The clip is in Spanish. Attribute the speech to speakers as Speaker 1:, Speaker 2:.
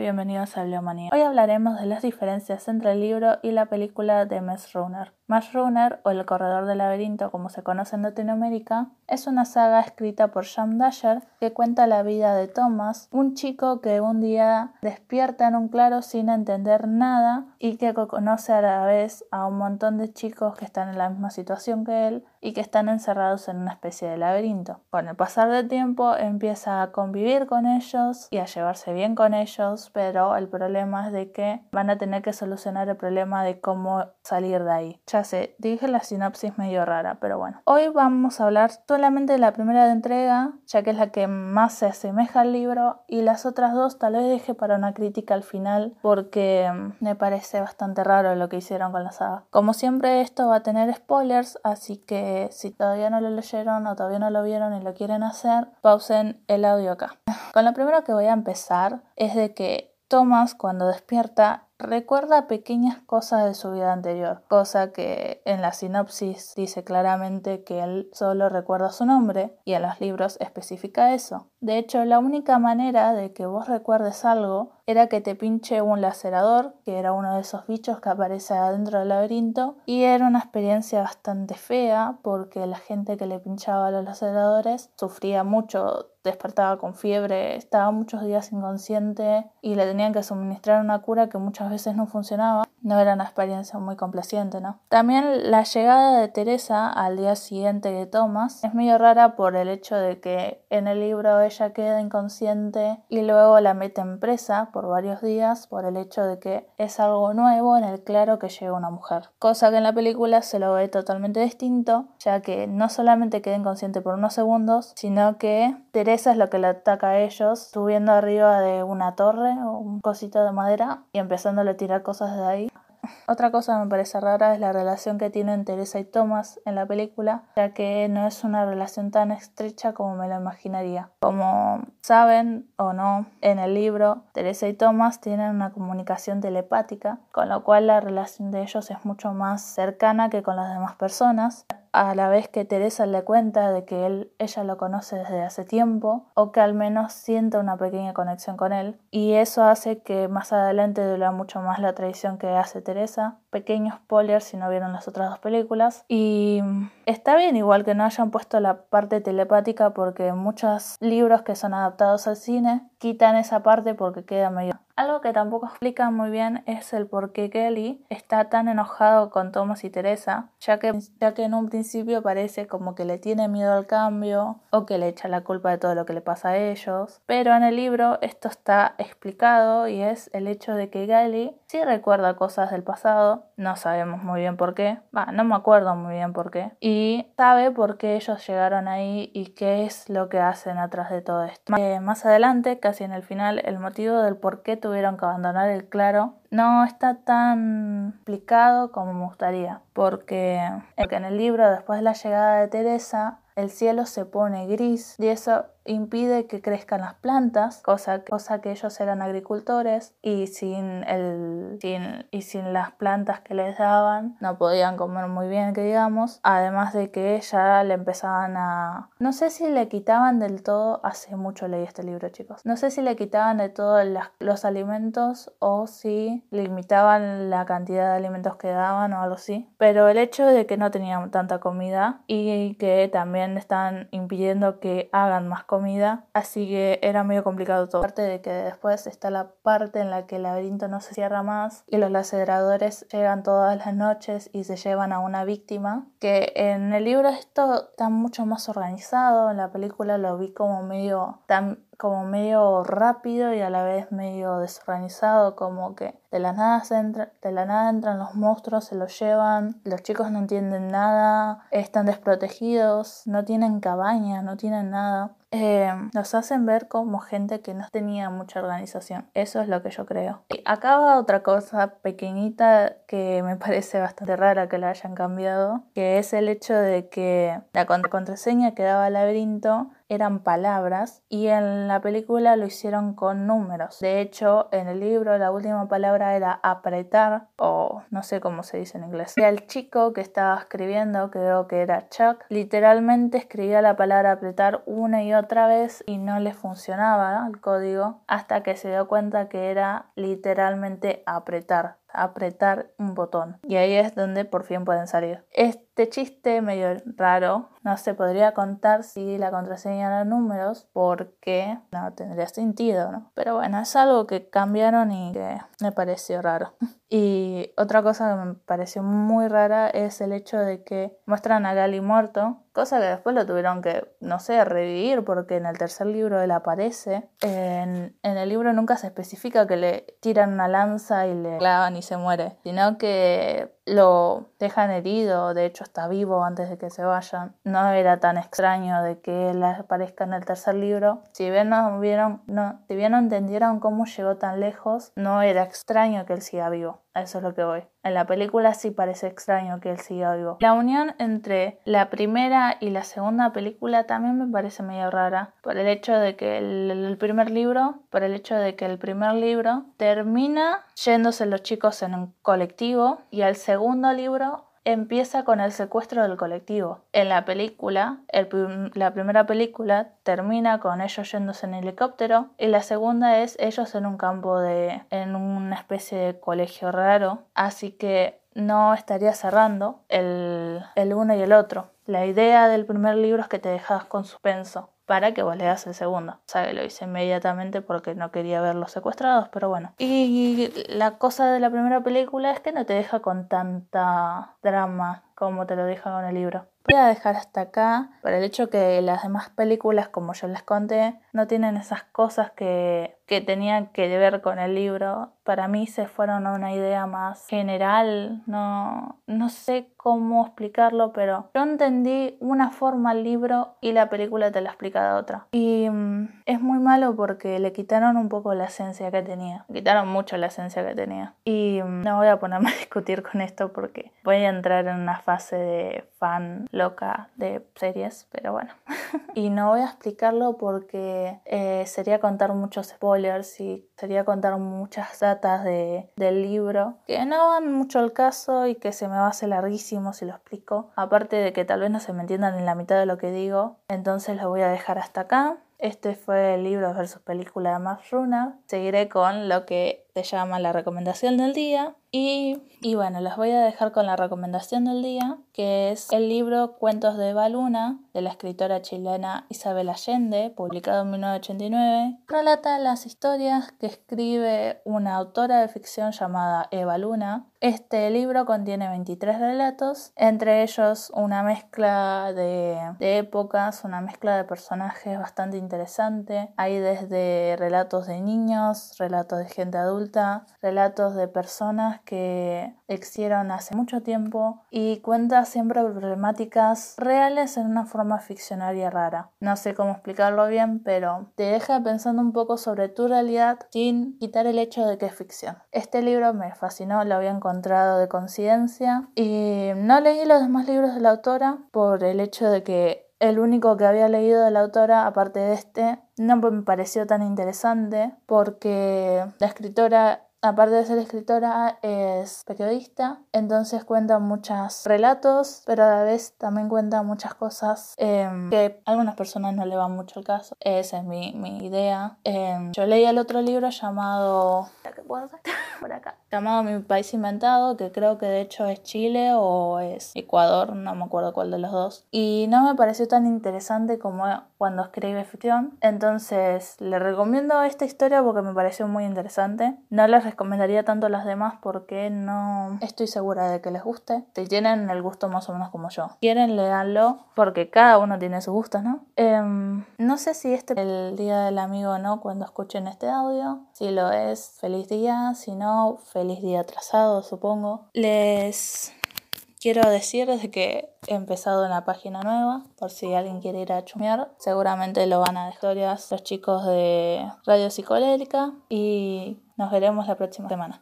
Speaker 1: Bienvenidos a Bibliomanía. Hoy hablaremos de las diferencias entre el libro y la película de Maze Runner. Maze Runner, o El Corredor del Laberinto como se conoce en Latinoamérica, es una saga escrita por Sam Dasher que cuenta la vida de Thomas, un chico que un día despierta en un claro sin entender nada y que conoce a la vez a un montón de chicos que están en la misma situación que él y que están encerrados en una especie de laberinto. Con el pasar del tiempo empieza a convivir con ellos y a llevarse bien con ellos, pero el problema es de que van a tener que solucionar el problema de cómo salir de ahí. Ya sé, dije la sinopsis medio rara, pero bueno. Hoy vamos a hablar solamente de la primera entrega, ya que es la que más se asemeja al libro, y las otras dos tal vez deje para una crítica al final, porque mm, me parece bastante raro lo que hicieron con la saga. Como siempre, esto va a tener spoilers, así que si todavía no lo leyeron o todavía no lo vieron y lo quieren hacer, pausen el audio acá. Con lo primero que voy a empezar es de que Thomas cuando despierta recuerda pequeñas cosas de su vida anterior, cosa que en la sinopsis dice claramente que él solo recuerda su nombre y en los libros especifica eso. De hecho, la única manera de que vos recuerdes algo era que te pinche un lacerador, que era uno de esos bichos que aparece adentro del laberinto, y era una experiencia bastante fea porque la gente que le pinchaba los laceradores sufría mucho, despertaba con fiebre, estaba muchos días inconsciente y le tenían que suministrar una cura que muchas veces no funcionaba. No era una experiencia muy complaciente, ¿no? También la llegada de Teresa al día siguiente de Thomas es medio rara por el hecho de que en el libro ella queda inconsciente y luego la meten presa por varios días por el hecho de que es algo nuevo en el claro que llega una mujer. Cosa que en la película se lo ve totalmente distinto, ya que no solamente queda inconsciente por unos segundos, sino que Teresa es lo que le ataca a ellos subiendo arriba de una torre o un cosito de madera y empezándole a tirar cosas de ahí. Otra cosa que me parece rara es la relación que tienen Teresa y Thomas en la película, ya que no es una relación tan estrecha como me lo imaginaría. Como saben o no, en el libro Teresa y Thomas tienen una comunicación telepática, con lo cual la relación de ellos es mucho más cercana que con las demás personas a la vez que Teresa le cuenta de que él, ella lo conoce desde hace tiempo o que al menos sienta una pequeña conexión con él y eso hace que más adelante duela mucho más la traición que hace Teresa. Pequeños spoiler si no vieron las otras dos películas y está bien igual que no hayan puesto la parte telepática porque muchos libros que son adaptados al cine quitan esa parte porque queda medio algo que tampoco explica muy bien es el por qué Kelly está tan enojado con Thomas y Teresa, ya que, ya que en un principio parece como que le tiene miedo al cambio o que le echa la culpa de todo lo que le pasa a ellos. Pero en el libro esto está explicado y es el hecho de que Kelly sí recuerda cosas del pasado, no sabemos muy bien por qué, va, no me acuerdo muy bien por qué, y sabe por qué ellos llegaron ahí y qué es lo que hacen atrás de todo esto. Eh, más adelante, casi en el final, el motivo del por qué tuvieron que abandonar el claro no está tan explicado como me gustaría, porque en el libro, después de la llegada de Teresa, el cielo se pone gris y eso impide que crezcan las plantas, cosa, cosa que ellos eran agricultores y sin, el, sin, y sin las plantas que les daban no podían comer muy bien, que digamos, además de que ya le empezaban a... No sé si le quitaban del todo, hace mucho leí este libro chicos, no sé si le quitaban de todo los alimentos o si limitaban la cantidad de alimentos que daban o algo así, pero el hecho de que no tenían tanta comida y que también están impidiendo que hagan más comida comida, así que era medio complicado todo. Aparte de que después está la parte en la que el laberinto no se cierra más y los lacedradores llegan todas las noches y se llevan a una víctima, que en el libro esto está mucho más organizado, en la película lo vi como medio tan como medio rápido y a la vez medio desorganizado, como que de la nada entra, de la nada entran los monstruos, se los llevan, los chicos no entienden nada, están desprotegidos, no tienen cabaña, no tienen nada. Eh, nos hacen ver como gente que no tenía mucha organización. Eso es lo que yo creo. Y acaba otra cosa pequeñita que me parece bastante rara que la hayan cambiado, que es el hecho de que la contraseña que daba laberinto eran palabras y en la película lo hicieron con números. De hecho, en el libro la última palabra era apretar o no sé cómo se dice en inglés. Y el chico que estaba escribiendo, creo que era Chuck, literalmente escribía la palabra apretar una y otra vez y no le funcionaba el código hasta que se dio cuenta que era literalmente apretar apretar un botón y ahí es donde por fin pueden salir. Este chiste medio raro no se podría contar si la contraseña era números porque no tendría sentido, ¿no? Pero bueno, es algo que cambiaron y que me pareció raro. Y otra cosa que me pareció muy rara es el hecho de que muestran a Gali muerto, cosa que después lo tuvieron que, no sé, revivir porque en el tercer libro él aparece. En, en el libro nunca se especifica que le tiran una lanza y le clavan y se muere, sino que lo dejan herido, de hecho está vivo antes de que se vayan. No era tan extraño de que él aparezca en el tercer libro. Si bien no vieron, no, si bien no entendieron cómo llegó tan lejos, no era extraño que él siga vivo. Eso es lo que voy. En la película sí parece extraño que él siga vivo. La unión entre la primera y la segunda película también me parece medio rara. Por el hecho de que el, el primer libro, por el hecho de que el primer libro termina yéndose los chicos en un colectivo y al segundo libro empieza con el secuestro del colectivo. En la película, la primera película termina con ellos yéndose en helicóptero y la segunda es ellos en un campo de, en una especie de colegio raro. Así que no estaría cerrando el, el uno y el otro. La idea del primer libro es que te dejas con suspenso para que vos leas el segundo. O sea, que lo hice inmediatamente porque no quería ver los secuestrados, pero bueno. Y la cosa de la primera película es que no te deja con tanta drama como te lo deja con el libro. Voy a dejar hasta acá por el hecho que las demás películas, como yo les conté, no tienen esas cosas que, que tenían que ver con el libro. Para mí se fueron a una idea más general, no, no sé cómo explicarlo, pero yo entendí una forma al libro y la película te la explica de otra. Y mm, es muy malo porque le quitaron un poco la esencia que tenía. quitaron mucho la esencia que tenía. Y mm, no voy a ponerme a discutir con esto porque voy a entrar en una fase de fan loca de series, pero bueno. y no voy a explicarlo porque eh, sería contar muchos spoilers y sería contar muchas datas de, del libro que no van mucho al caso y que se me va a hacer larguísimo si lo explico. Aparte de que tal vez no se me entiendan en la mitad de lo que digo, entonces lo voy a dejar hasta acá. Este fue el libro versus película de Max Runner. Seguiré con lo que se llama la recomendación del día. Y, y, bueno, los voy a dejar con la recomendación del día, que es el libro Cuentos de Eva Luna, de la escritora chilena Isabel Allende, publicado en 1989. Relata las historias que escribe una autora de ficción llamada Eva Luna. Este libro contiene 23 relatos, entre ellos una mezcla de, de épocas, una mezcla de personajes bastante interesante. Hay desde relatos de niños, relatos de gente adulta, relatos de personas que existieron hace mucho tiempo y cuenta siempre problemáticas reales en una forma ficcionaria rara. No sé cómo explicarlo bien, pero te deja pensando un poco sobre tu realidad sin quitar el hecho de que es ficción. Este libro me fascinó, lo había encontrado de conciencia y no leí los demás libros de la autora por el hecho de que el único que había leído de la autora, aparte de este, no me pareció tan interesante porque la escritora aparte de ser escritora, es periodista, entonces cuenta muchos relatos, pero a la vez también cuenta muchas cosas em, que a algunas personas no le van mucho el caso. Esa es mi, mi idea. Em, yo leí el otro libro llamado... Por acá. Llamado Mi País Inventado, que creo que de hecho es Chile o es Ecuador, no me acuerdo cuál de los dos. Y no me pareció tan interesante como cuando escribe ficción. Entonces le recomiendo esta historia porque me pareció muy interesante. No les recomendaría tanto las demás porque no estoy segura de que les guste. Si tienen el gusto más o menos como yo. Quieren, leanlo porque cada uno tiene sus gustos, ¿no? Em, no sé si este es el día del amigo o no cuando escuchen este audio. Si lo es, feliz día. Si no, feliz día atrasado, supongo. Les quiero decir desde que he empezado una página nueva, por si alguien quiere ir a chumear. Seguramente lo van a dejar los chicos de Radio Psicodélica y nos veremos la próxima semana.